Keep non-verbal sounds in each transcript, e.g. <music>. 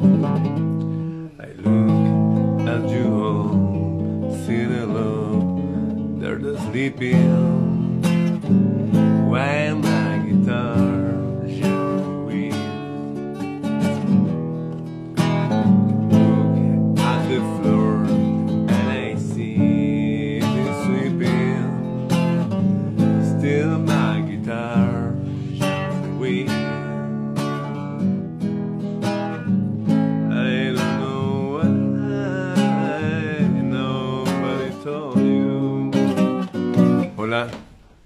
I look at you all, see the love, they're the sleeping. While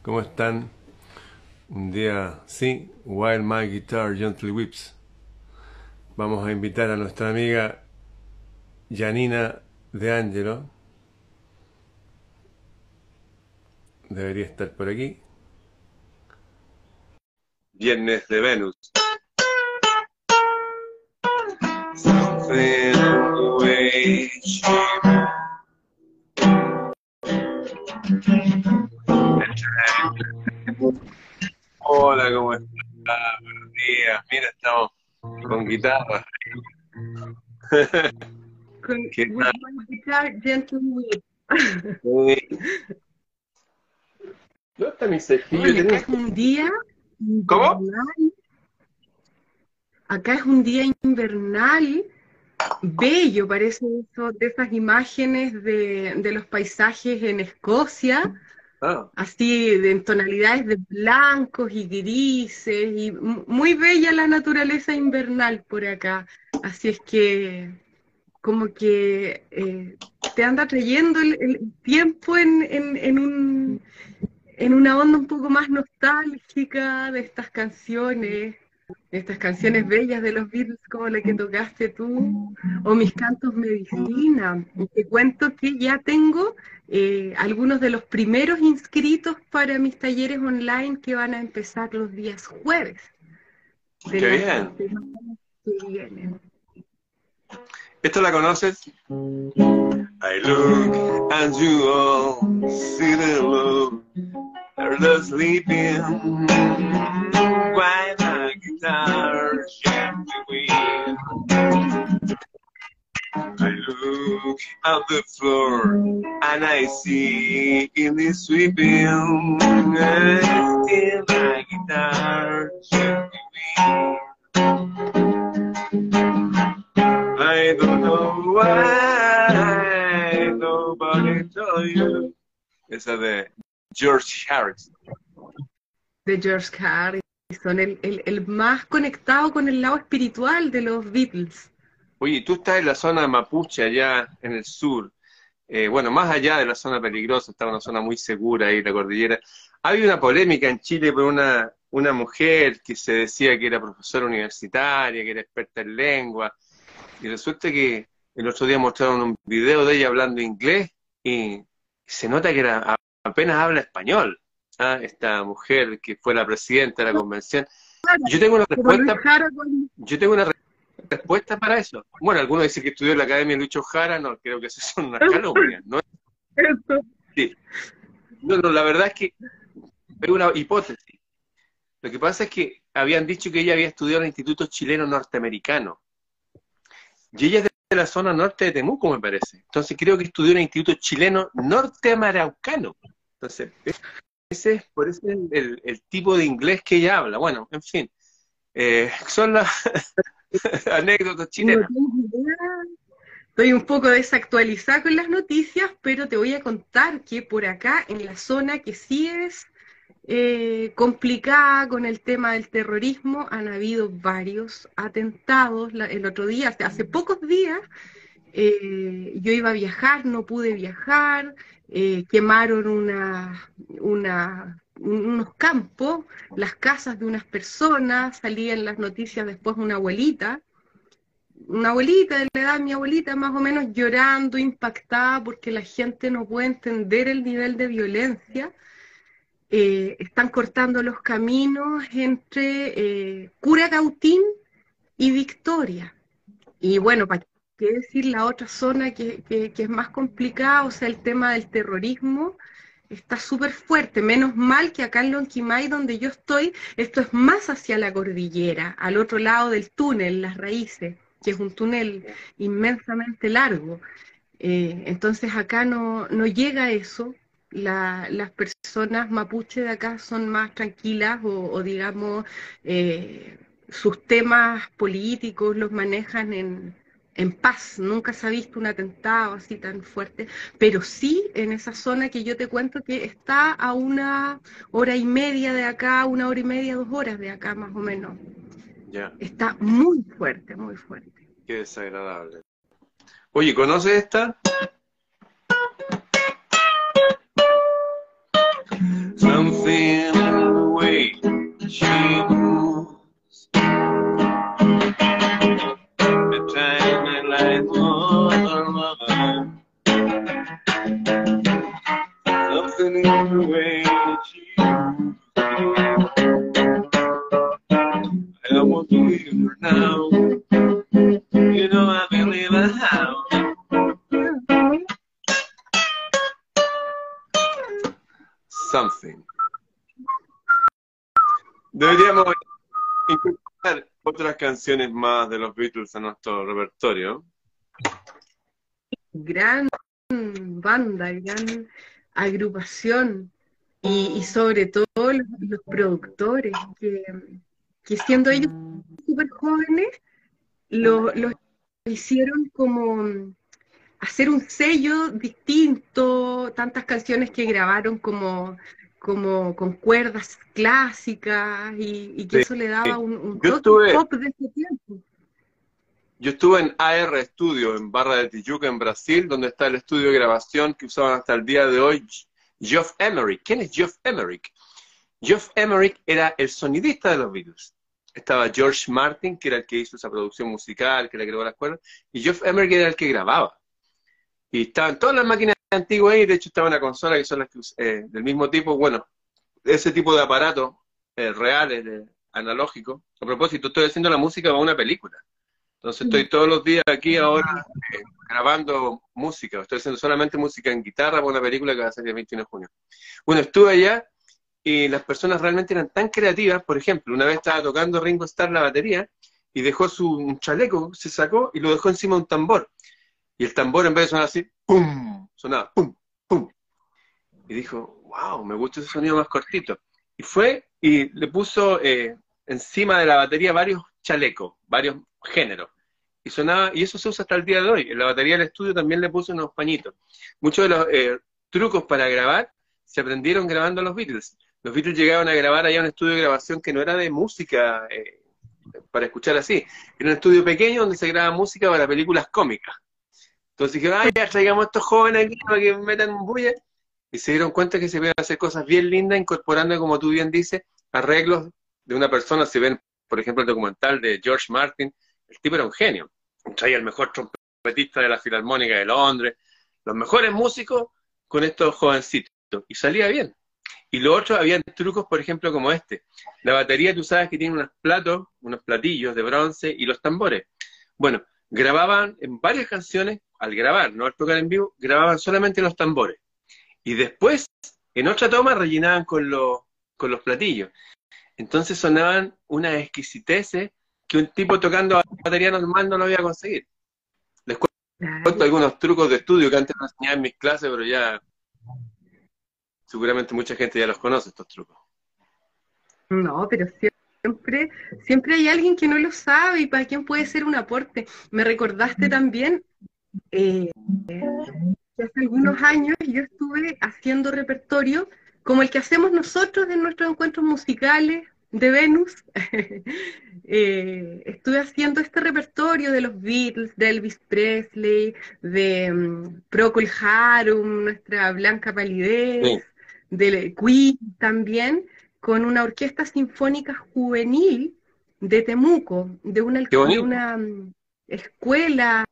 ¿cómo están? Un día, sí, While My Guitar Gently Whips. Vamos a invitar a nuestra amiga Janina De Angelo. Debería estar por aquí. Viernes de Venus. Hola, ¿cómo estás? Buenos días. Mira, estamos con guitarra. <laughs> Con ¿Qué tal? my guitar gentle whip. ¿Dónde está mi cejillo? Oye, acá es un día ¿Cómo? invernal. Acá es un día invernal, bello, parece eso, de esas imágenes de, de los paisajes en Escocia, Ah, así en tonalidades de blancos y grises, y mu- muy bella la naturaleza invernal por acá. Así es que como que eh, te anda trayendo el, tiempo en, en, en un, en una onda un poco más nostálgica de estas canciones, de estas canciones bellas de los Beatles como la que tocaste tú, o mis cantos medicina. Te cuento que ya tengo eh, algunos de los primeros inscritos para mis talleres online que van a empezar los días jueves. Qué bien. que viene. ¿Esto la conoces? I look at you all, see the love, they're the sleeping. While my guitar I look at the floor and I see in the sweeping. Still my guitar. I don't know why nobody told you. Esa de George Harrison. de George Harrison, el, el, el más conectado con el lado espiritual de los Beatles. Oye, tú estás en la zona mapuche, allá en el sur. Eh, bueno, más allá de la zona peligrosa, está una zona muy segura ahí, la cordillera. Había una polémica en Chile por una, una mujer que se decía que era profesora universitaria, que era experta en lengua. Y resulta que el otro día mostraron un video de ella hablando inglés y se nota que era, apenas habla español. ¿ah? Esta mujer que fue la presidenta de la convención. Yo tengo una respuesta yo tengo una respuesta para eso. Bueno, algunos dicen que estudió en la Academia Lucho Jara, no, creo que esas son unas calumnias. ¿no? eso. No, no, la verdad es que es una hipótesis. Lo que pasa es que habían dicho que ella había estudiado en el Instituto Chileno Norteamericano. Y ella es de la zona norte de Temuco, me parece. Entonces creo que estudió en el Instituto Chileno Norteamericano. Entonces, ese es por ese es el, el- el tipo de inglés que ella habla. Bueno, en fin. Eh, son las <laughs> anécdotas chilenas. Estoy un poco desactualizada con las noticias, pero te voy a contar que por acá, en la zona que sí es eh, complicada con el tema del terrorismo, han habido varios atentados. La- el otro día, hace, hace pocos días, eh, yo iba a viajar, no pude viajar, eh, quemaron una, una, unos campos, las casas de unas personas, salía en las noticias después una abuelita una abuelita de la edad mi abuelita, más o menos llorando, impactada, porque la gente no puede entender el nivel de violencia. Eh, están cortando los caminos entre eh, Curacautín y Victoria. Y bueno, para qué decir la otra zona que- que es más complicada, o sea, el tema del terrorismo está súper fuerte. Menos mal que acá en Lonquimay, donde yo estoy, esto es más hacia la cordillera, al otro lado del túnel, las raíces. que es un túnel inmensamente largo. Eh, entonces acá no, no llega eso, las personas mapuche de acá son más tranquilas o, digamos, eh, sus temas políticos los manejan en, en paz, nunca se ha visto un atentado así tan fuerte, pero sí en esa zona que yo te cuento que está a una hora y media de acá, una hora y media, dos horas de acá más o menos. Ya. Está muy fuerte, muy fuerte. Qué desagradable. Oye, ¿conoces esta? Something the way she canciones más de los Beatles a nuestro repertorio. Gran banda, gran agrupación y, sobre todo los, productores que, siendo ellos súper jóvenes lo, lo hicieron como hacer un sello distinto, tantas canciones que grabaron como, como con cuerdas clásicas y, que eso le daba un, toque pop de ese tiempo. Yo estuve en AR Studio, en Barra de Tijuca, en Brasil, donde está el estudio de grabación que usaban hasta el día de hoy, Geoff Emerick. ¿Quién es Geoff Emerick? Geoff Emerick era el sonidista de los Beatles. Estaba George Martin, que era el que hizo esa producción musical, que le creó las cuerdas, y Geoff Emerick era el que grababa. Y estaban todas las máquinas antiguas ahí, de hecho estaba una consola que son las que, eh, del mismo tipo, bueno, ese tipo de aparatos eh, reales, de, analógicos. A propósito, estoy haciendo la música para una película. Entonces estoy todos los días aquí ahora eh, grabando música. Estoy haciendo solamente música en guitarra para una película que va a salir el 21 de junio. Bueno, estuve allá y las personas realmente eran tan creativas. Por ejemplo, una vez estaba tocando Ringo Starr la batería y dejó su chaleco, se sacó y lo dejó encima de un tambor. Y el tambor en vez de sonar así, ¡pum! Sonaba ¡pum! ¡pum! Y dijo, wow, me gusta ese sonido más cortito. Y fue y le puso eh, encima de la batería varios chalecos, varios géneros. Y sonaba, y eso se usa hasta el día de hoy. En la batería del estudio también le puso unos pañitos. Muchos de los eh, trucos para grabar se aprendieron grabando los Beatles. Los Beatles llegaban a grabar allá un estudio de grabación que no era de música eh, para escuchar así. Era un estudio pequeño donde se graba música para películas cómicas. Entonces dijeron, ay, ya traigamos a estos jóvenes aquí para que metan bulla. Y se dieron cuenta que se pueden hacer cosas bien lindas, incorporando, como tú bien dices, arreglos de una persona. Si ven, por ejemplo, el documental de George Martin, el tipo era un genio. Traía el mejor trompetista de la Filarmónica de Londres, los mejores músicos con estos jovencitos. Y salía bien. Y lo otro, había trucos, por ejemplo, como este. La batería, tú sabes que tiene unos platos, unos platillos de bronce y los tambores. Bueno, grababan en varias canciones al grabar, no al tocar en vivo, grababan solamente los tambores. Y después, en otra toma, rellenaban con, con los platillos. Entonces sonaban una exquisiteces que un tipo tocando a batería normal no lo había conseguido. Les cuento algunos trucos de estudio que antes no enseñaba en mis clases, pero ya seguramente mucha gente ya los conoce, estos trucos. No, pero siempre, siempre hay alguien que no lo sabe y para quién puede ser un aporte. Me recordaste también eh, hace algunos años yo estuve haciendo repertorio como el que hacemos nosotros en nuestros encuentros musicales de Venus. <laughs> Eh, estuve haciendo este repertorio de los Beatles, de Elvis Presley, de um, Procol Harum, nuestra Blanca Palidez, de Queen también, con una orquesta sinfónica juvenil de Temuco, de una, de una mm, escuela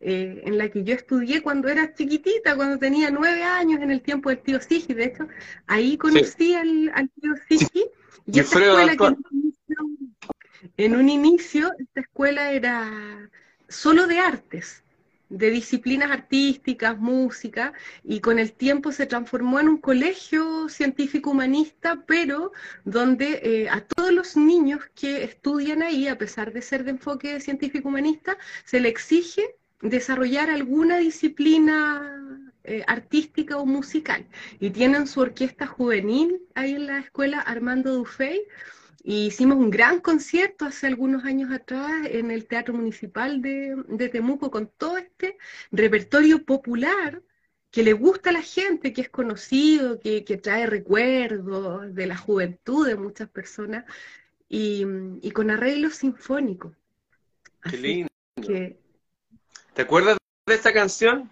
eh, en la que yo estudié cuando era chiquitita, cuando tenía nueve años en el tiempo del tío Sigi. De hecho, ahí conocí al, tío Sigi. Y esta escuela que en un, inicio, esta escuela era solo de artes. De disciplinas artísticas, música, y con el tiempo se transformó en un colegio científico humanista, pero donde eh, a todos los niños que estudian ahí, a pesar de ser de enfoque científico humanista, se le exige desarrollar alguna disciplina eh, artística o musical. Y tienen su orquesta juvenil ahí en la escuela Armando Dufay, hicimos un gran concierto hace algunos años atrás en el Teatro Municipal de, Temuco con todo este repertorio popular que le gusta a la gente, que es conocido, que, trae recuerdos de la juventud de muchas personas y, con arreglos sinfónicos. Qué lindo. ¿Te acuerdas de esta canción?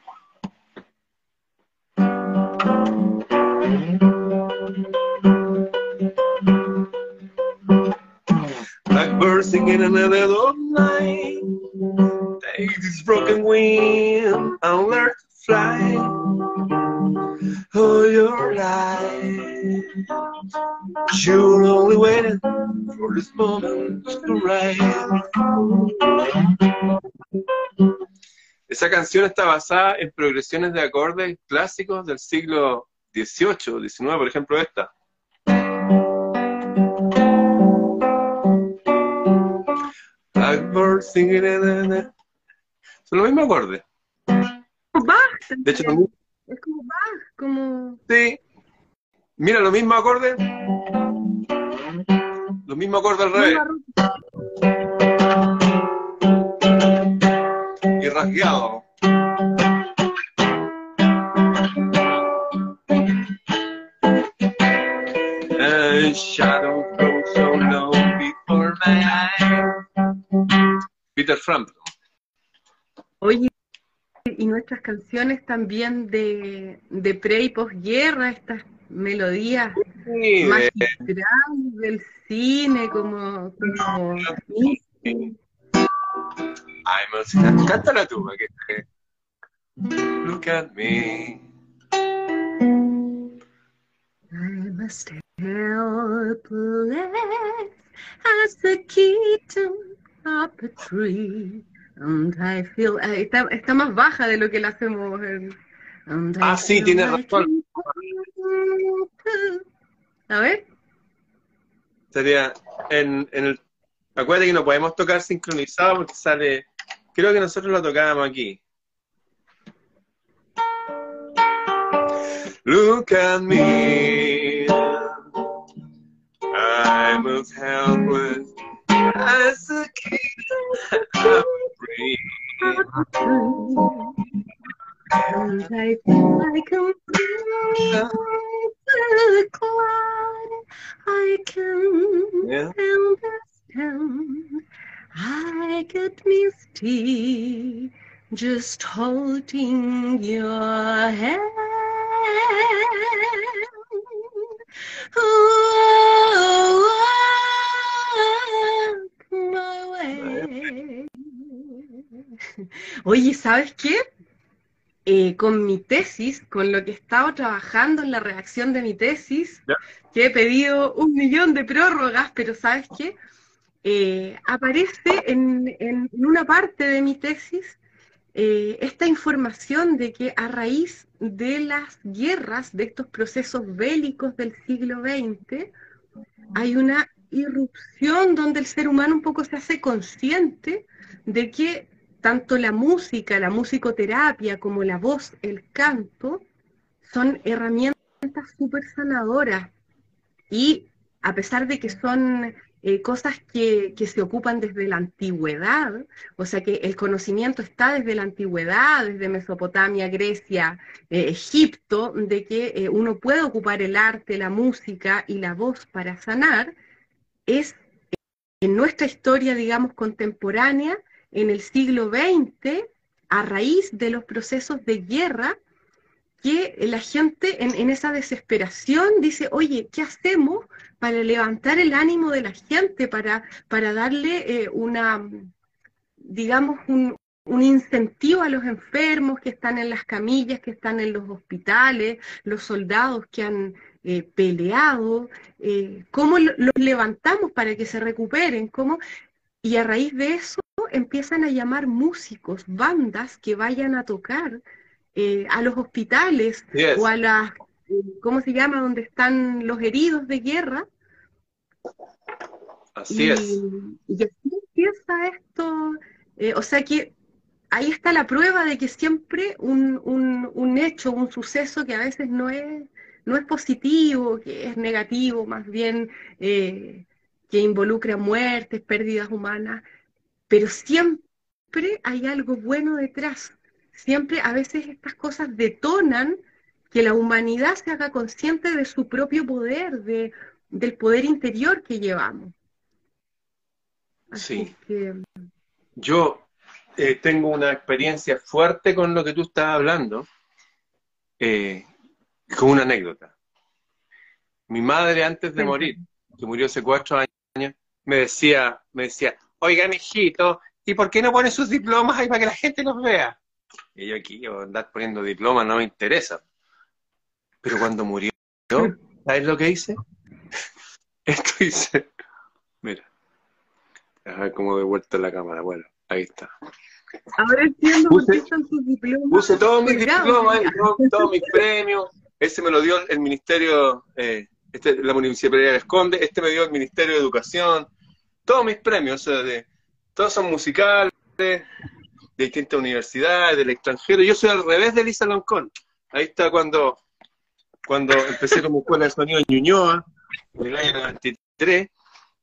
This broken wing and learn to fly. Life, you're only waiting for this moment to. Esa canción está basada en progresiones de acordes clásicos del siglo XVIII, XIX, por ejemplo esta. Blackbird singing in Son los mismos acordes. De hecho, es como Bach, como... Sí. Mira, los mismos acordes. Los mismos acordes al revés. Y rasgueado. shadow Peter Frampton. Oye, y nuestras canciones también de, de pre y posguerra, estas melodías magistrales del cine, como, como I must cántala tú, que Look at me. I must helpless as the kitten up a tree. And I feel, eh, está, está, más baja de lo que la hacemos. En, ah, sí, tiene razón. A ver. Sería en, en el. Acuérdate que no podemos tocar sincronizado porque sale. Creo que nosotros lo tocábamos aquí. Look at me. I'm as helpless as a And I feel like I'm the cloud. I can yeah. understand. I get misty just holding your hand. Oye, ¿sabes qué? Eh, con mi tesis, con lo que he estado trabajando en la redacción de mi tesis, que he pedido un millón de prórrogas, pero ¿sabes qué? Eh, aparece en, en, una parte de mi tesis eh, esta información de que a raíz de las guerras, de estos procesos bélicos del siglo XX, hay una irrupción donde el ser humano un poco se hace consciente de que tanto la música, la musicoterapia, como la voz, el canto, son herramientas súper sanadoras. Y a pesar de que son eh, cosas que, se ocupan desde la antigüedad, o sea que el conocimiento está desde la antigüedad, desde Mesopotamia, Grecia, eh, Egipto, de que eh, uno puede ocupar el arte, la música y la voz para sanar, es en nuestra historia, digamos, contemporánea, en el siglo XX, a raíz de los procesos de guerra, que la gente en, esa desesperación dice, oye, ¿qué hacemos para levantar el ánimo de la gente, para, para darle eh, una, digamos, un, incentivo a los enfermos que están en las camillas, que están en los hospitales, los soldados que han eh, peleado, eh, cómo los levantamos para que se recuperen, cómo, y a raíz de eso empiezan a llamar músicos, bandas que vayan a tocar eh, a los hospitales o a las, ¿cómo se llama?, donde están los heridos de guerra. Así es. Y así empieza esto, eh, o sea que ahí está la prueba de que siempre un, un, hecho, un suceso que a veces no es, no es positivo, que es negativo, más bien eh, que involucra muertes, pérdidas humanas, pero siempre hay algo bueno detrás. Siempre a veces estas cosas detonan que la humanidad se haga consciente de su propio poder, de, del poder interior que llevamos. sí. Yo eh, tengo una experiencia fuerte con lo que tú estás hablando, eh, con una anécdota. Mi madre antes de morir, que murió hace cuatro años, me decía, me decía, oiga, hijito, ¿y por qué no pone sus diplomas ahí para que la gente los vea? Y yo aquí, yo andar poniendo diplomas no me interesa. Pero cuando murió, ¿sabes lo que hice? <laughs> Esto hice. Mira. A ver cómo de vuelta la cámara. Bueno. Ahí está. Ahora entiendo por qué están sus diplomas. Puse todos mis diplomas, todos, mis premios. Ese me lo dio el Ministerio, eh, este, la Municipalidad de Esconde, este me dio el Ministerio de Educación. Todos mis premios, o sea, de, todos son musicales, de distintas universidades, del extranjero. Yo soy al revés de Lisa Loncón. Ahí está cuando, cuando empecé como escuela de sonido en Ñuñoa, en el año 93.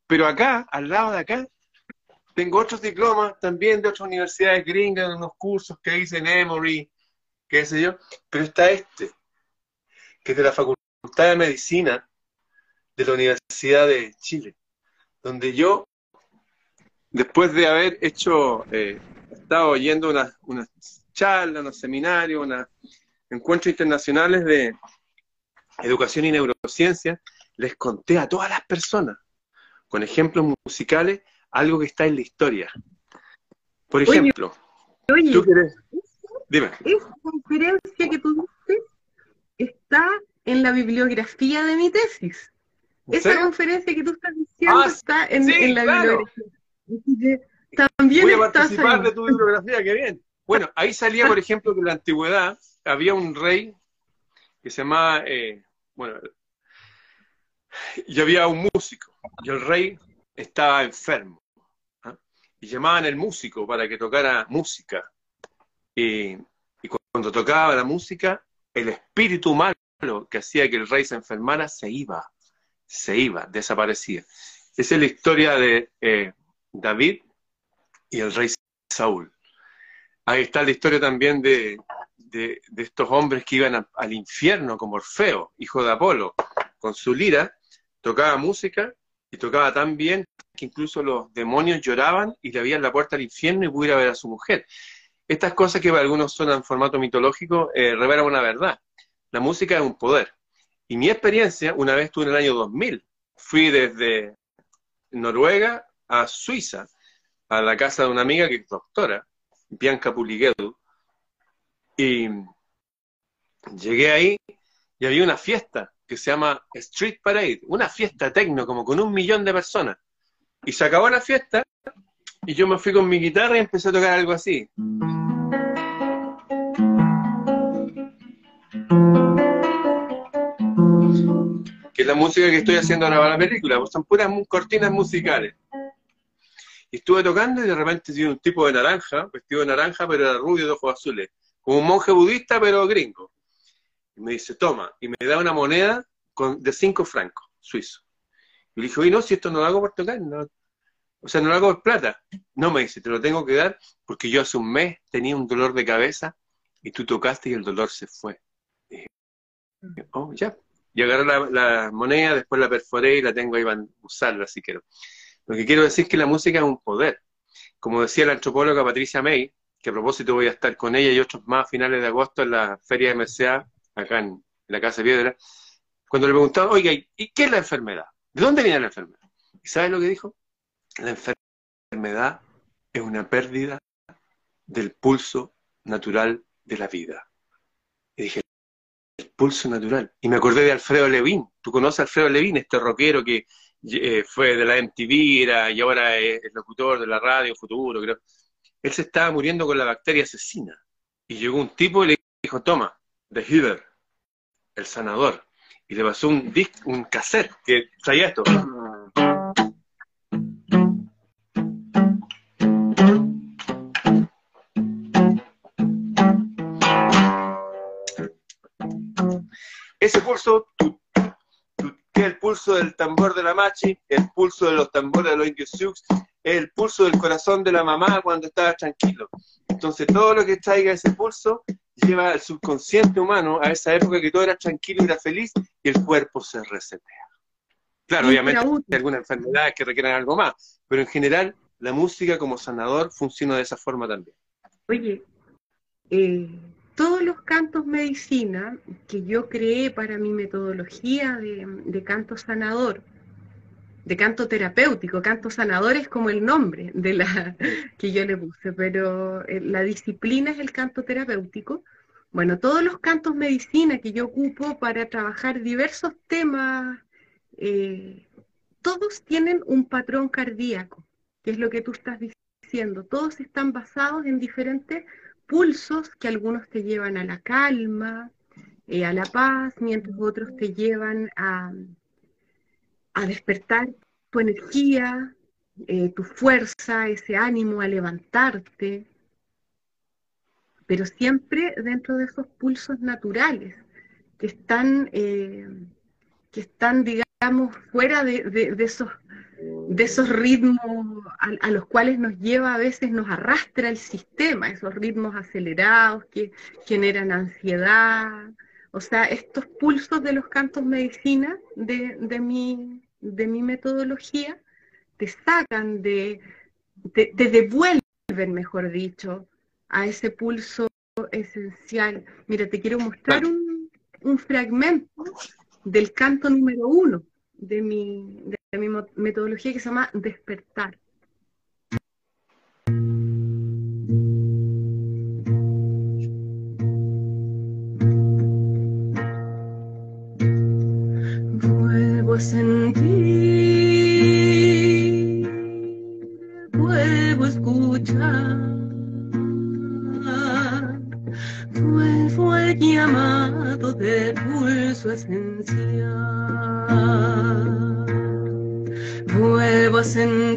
Pero acá, al lado de acá, tengo otros diplomas también de otras universidades gringas, unos cursos que hice en Emory, qué sé yo, pero está este, que es de la Facultad de Medicina de la Universidad de Chile, donde yo, después de haber hecho, eh, estado oyendo unas una charlas, unos seminarios, unos encuentros internacionales de educación y neurociencia, les conté a todas las personas, con ejemplos musicales, algo que está en la historia. Por ejemplo, oye, ¿tú quieres? Dime. Esa conferencia que está en la bibliografía de mi tesis. Esa conferencia que tú estás diciendo ah, está en, la bibliografía. también Voy a participar de tu bibliografía, qué bien. Bueno, ahí salía, por <laughs> ejemplo, que en la antigüedad había un rey que se llamaba, eh, bueno, y había un músico, y el rey estaba enfermo y llamaban el músico para que tocara música. Y, cuando tocaba la música, el espíritu malo que hacía que el rey se enfermara se iba, se iba, desaparecía. Esa es la historia de eh, David y el rey Saúl. Ahí está la historia también de, de, estos hombres que iban al infierno, como Orfeo, hijo de Apolo, con su lira, tocaba música y tocaba tan bien que incluso los demonios lloraban y le abrían la puerta al infierno y pudiera ver a su mujer. Estas cosas que para algunos son en formato mitológico eh, revelan una verdad. La música es un poder. Y mi experiencia, una vez tuve en el año 2000, fui desde Noruega a Suiza, a la casa de una amiga que es doctora, Bianca Puliguedu, y llegué ahí y había una fiesta que se llama Street Parade, una fiesta tecno, como con un millón de personas. Y se acabó la fiesta y yo me fui con mi guitarra y empecé a tocar algo así. Que es la música que estoy haciendo ahora para la película, pues son puras cortinas musicales. Y estuve tocando y de repente vi un tipo de naranja, vestido de naranja, pero era rubio de ojos azules. Como un monje budista, pero gringo y me dice, toma, y me da una moneda con, de cinco francos suizos. Y le dije, oye, no, si esto no lo hago por tocar, no. o sea, no lo hago por plata. No, me dice, te lo tengo que dar porque yo hace un mes tenía un dolor de cabeza y tú tocaste y el dolor se fue. Y dije, oh, ya. Y agarré la, moneda, después la perforé y la tengo ahí para usarla si quiero. Lo que quiero decir es que la música es un poder. Como decía la antropóloga Patricia May, que a propósito voy a estar con ella y otros más a finales de agosto en la feria de MCA acá en la Casa de Piedra, cuando le preguntaban, oiga, ¿y qué es la enfermedad? ¿De dónde viene la enfermedad? ¿Y sabes lo que dijo? La enfermedad es una pérdida del pulso natural de la vida. Y dije, pulso natural. Y me acordé de Alfredo Levín. ¿Tú conoces a Alfredo Levín, este rockero que eh, fue de la MTV y ahora es, locutor de la radio Futuro, creo? él se estaba muriendo con la bacteria asesina. Y llegó un tipo y le dijo, toma, The Healer, el sanador. Y le pasó un disc, un cassette que traía esto. Ese pulso, que es el pulso del tambor de la machi, el pulso de los tambores de los indios Sioux, el pulso del corazón de la mamá cuando estaba tranquilo. Entonces, todo lo que traiga ese pulso lleva al subconsciente humano a esa época que todo era tranquilo y era feliz y el cuerpo se resetea. Claro, obviamente hay algunas enfermedades que requieren algo más, pero en general la música como sanador funciona de esa forma también. Oye, eh, todos los cantos medicina que yo creé para mi metodología de, canto sanador, de canto terapéutico, canto sanador es como el nombre de la <laughs> que yo le puse, pero eh, la disciplina es el canto terapéutico. Bueno, todos los cantos medicina que yo ocupo para trabajar diversos temas, eh, todos tienen un patrón cardíaco, que es lo que tú estás diciendo. Todos están basados en diferentes pulsos que algunos te llevan a la calma, eh, a la paz, mientras otros te llevan a, despertar tu energía, eh, tu fuerza, ese ánimo a levantarte, pero siempre dentro de esos pulsos naturales que están, eh, que están digamos, fuera de esos de esos ritmos a, los cuales nos lleva a veces, nos arrastra el sistema, esos ritmos acelerados que generan ansiedad. O sea, estos pulsos de los cantos medicina de, de, mi, de mi metodología te sacan de, te, devuelven, mejor dicho, a ese pulso esencial. Mira, te quiero mostrar un, un fragmento del canto número uno de mi, de mi metodología que se llama despertar. Vuelvo a sentir, vuelvo a escuchar, vuelvo al llamado del pulso esencial vuelvo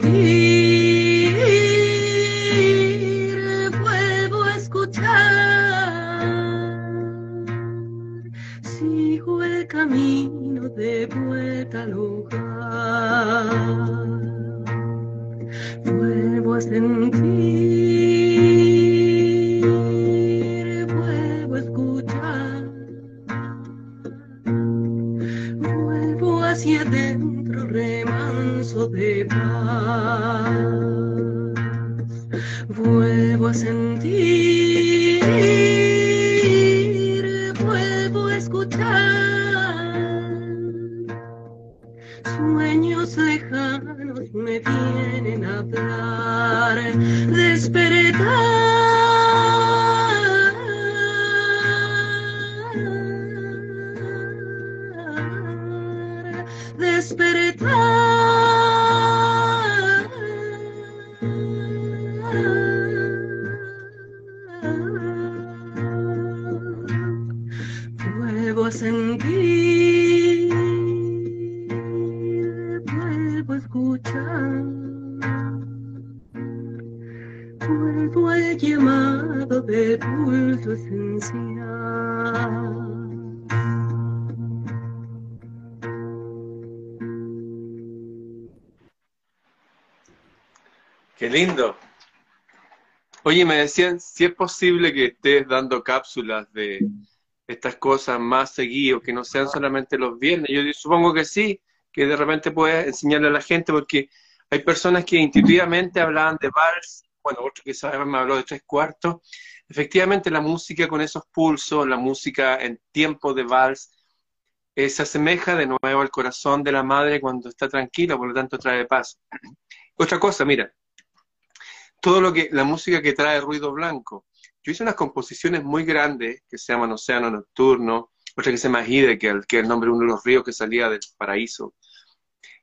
Sueños lejanos me vienen a hablar, despertar. Lindo. Oye, me decían si es posible que estés dando cápsulas de estas cosas más seguidos, que no sean solamente los viernes. Yo supongo que sí, que de repente puedes enseñarle a la gente, porque hay personas que intuitivamente hablaban de vals, bueno, otro que sabe me habló de tres cuartos, efectivamente la música con esos pulsos, la música en tiempo de vals, eh, se asemeja de nuevo al corazón de la madre cuando está tranquila, por lo tanto trae paz. Otra cosa, mira, todo lo que, la música que trae ruido blanco. Yo hice unas composiciones muy grandes que se llaman Océano Nocturno, otra que se llama Hide, que, es el nombre de uno de los ríos que salía del paraíso,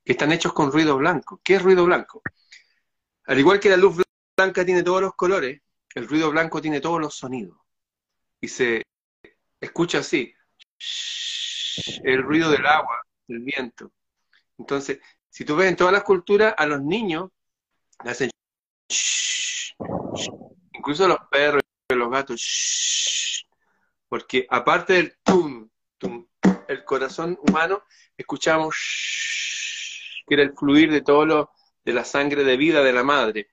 que están hechos con ruido blanco. ¿Qué es ruido blanco? Al igual que la luz blanca tiene todos los colores, el ruido blanco tiene todos los sonidos. Y se escucha así, el ruido del agua, del viento. Entonces, si tú ves en todas las culturas, a los niños le hacen incluso los perros y los gatos, porque aparte del tum, el corazón humano, escuchamos que era el fluir de todo lo, de la sangre de vida de la madre.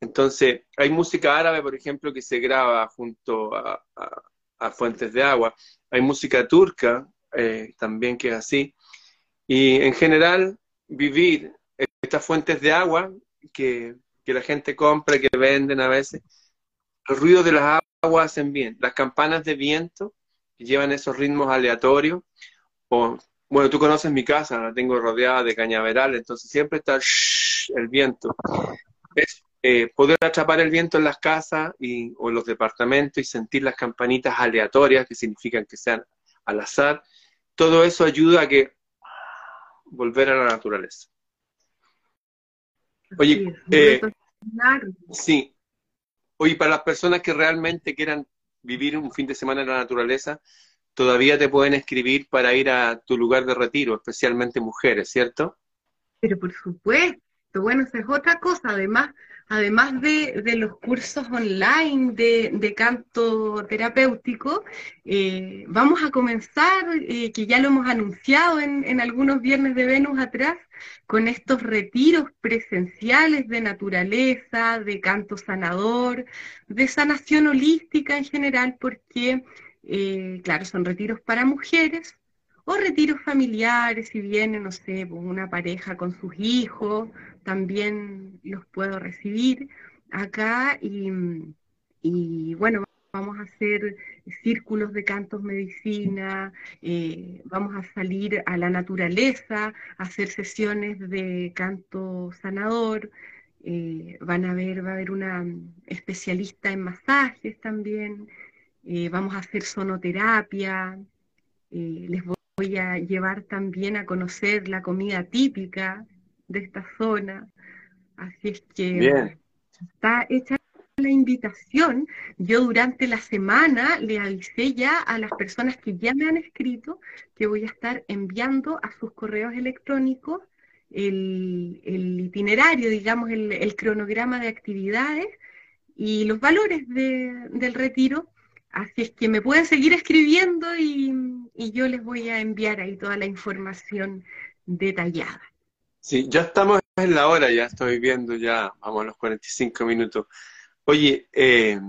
Entonces, hay música árabe, por ejemplo, que se graba junto a, fuentes de agua. Hay música turca eh, también que es así. Y en general, vivir estas fuentes de agua que, la gente compra, que venden a veces, los ruidos de las aguas hacen bien. Las campanas de viento que llevan esos ritmos aleatorios. O, bueno, tú conoces mi casa, la tengo rodeada de cañaveral, entonces siempre está el viento. Es eh, poder atrapar el viento en las casas o en los departamentos y sentir las campanitas aleatorias, que significan que sean al azar. Todo eso ayuda a que volver a la naturaleza. Oye, eh, sí. Oye, para las personas que realmente quieran vivir un fin de semana en la naturaleza, todavía te pueden escribir para ir a tu lugar de retiro, especialmente mujeres, ¿cierto? Pero por supuesto, bueno, esa es otra cosa. Además, además de, los cursos online de, canto terapéutico, eh, vamos a comenzar, eh, que ya lo hemos anunciado en, algunos viernes de Venus atrás, con estos retiros presenciales de naturaleza, de canto sanador, de sanación holística en general, porque, eh, claro, son retiros para mujeres, o retiros familiares, si viene, no sé, pues, una pareja con sus hijos, también los puedo recibir acá y, bueno, vamos a hacer círculos de cantos medicina, eh, vamos a salir a la naturaleza, a hacer sesiones de canto sanador, eh, van a ver, va a haber una especialista en masajes también, eh, vamos a hacer sonoterapia, les voy a llevar también a conocer la comida típica de esta zona. Así es que está hecha la invitación. Yo durante la semana le avisé ya a las personas que ya me han escrito que voy a estar enviando a sus correos electrónicos el, itinerario, digamos, el, cronograma de actividades y los valores del retiro. Así es que me pueden seguir escribiendo y yo les voy a enviar ahí toda la información detallada. Sí, ya estamos en la hora, ya estoy viendo, ya vamos a los 45 minutos. Oye, eh,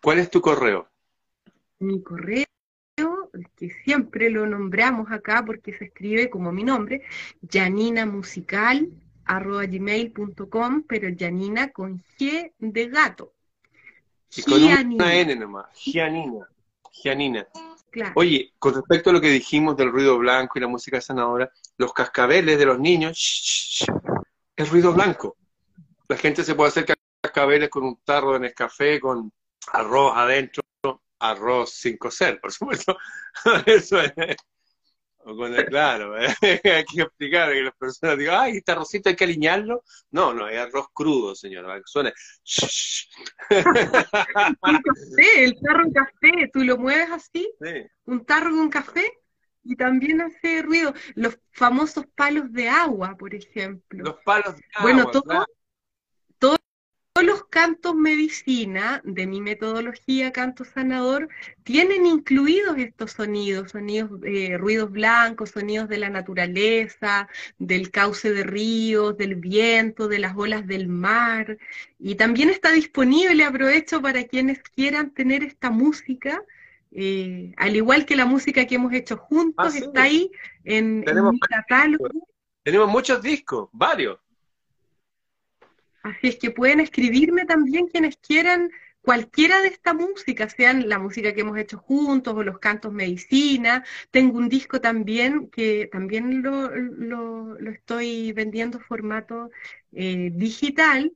¿cuál es tu correo? Mi correo, que siempre lo nombramos acá porque se escribe como mi nombre, janinamusical.gmail.com, pero Janina con G de gato. Y con una N nomás, Gianina. Gianina. Oye, con respecto a lo que dijimos del ruido blanco y la música sanadora, los cascabeles de los niños, es ruido blanco. La gente se puede hacer cascabeles con un tarro de Nescafé, con arroz adentro, arroz sin cocer, por supuesto. <laughs> Eso es. claro, <laughs> hay que explicar que las personas digan, ay, este arrocito hay que alinearlo. No, no, es arroz crudo, señora, suena. <laughs> el tarro de café, tú lo mueves así, un tarro de un café, y también hace ruido. Los famosos palos de agua, por ejemplo. Los palos de agua. Bueno, todo, todos los cantos medicina de mi metodología canto sanador tienen incluidos estos sonidos, sonidos, eh, ruidos blancos, sonidos de la naturaleza, del cauce de ríos, del viento, de las olas del mar. Y también está disponible, aprovecho para quienes quieran tener esta música eh, al igual que la música que hemos hecho juntos, ah, está ahí en, mi catálogo. Tenemos muchos discos, varios. Así es que pueden escribirme también quienes quieran cualquiera de esta música, sean la música que hemos hecho juntos o los cantos medicina. Tengo un disco también que también lo, lo, estoy vendiendo formato eh, digital,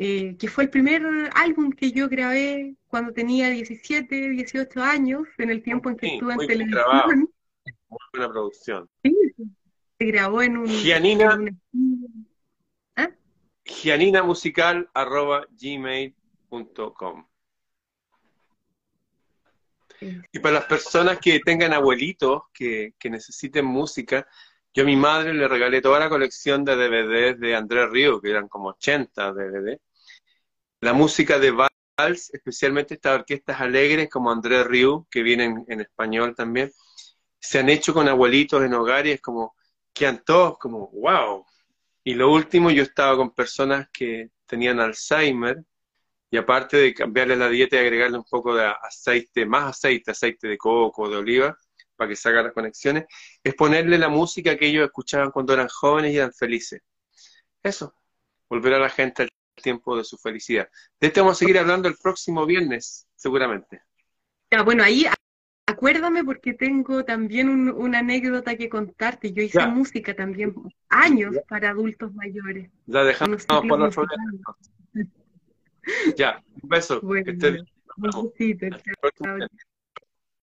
eh, que fue el primer álbum que yo grabé cuando tenía 17, 18 años, en el tiempo en que estuve en televisión. Muy buena producción. Sí, se grabó en un... Gianina, ¿Ah? gianinamusical.gmail.com Y para las personas que tengan abuelitos que, que, necesiten música, yo a mi madre le regalé toda la colección de DVDs de Andrés Río, que eran como 80 DVD. La música de Vals, especialmente estas orquestas alegres como Andrés Río, que vienen en español también, se han hecho con abuelitos en hogares como, quedan todos como, wow. Y lo último, yo estaba con personas que tenían Alzheimer, y aparte de cambiarle la dieta y agregarle un poco de aceite, más aceite, aceite de coco, de oliva, para que se las conexiones, es ponerle la música que ellos escuchaban cuando eran jóvenes y eran felices. Eso, volver a la gente al tiempo de su felicidad. De esto vamos a seguir hablando el próximo viernes, seguramente. Ya, bueno, ahí acuérdame porque tengo también una anécdota que contarte. Yo hice música también años para adultos mayores. La dejamos otro Ya, un beso. Bueno, que estés bien.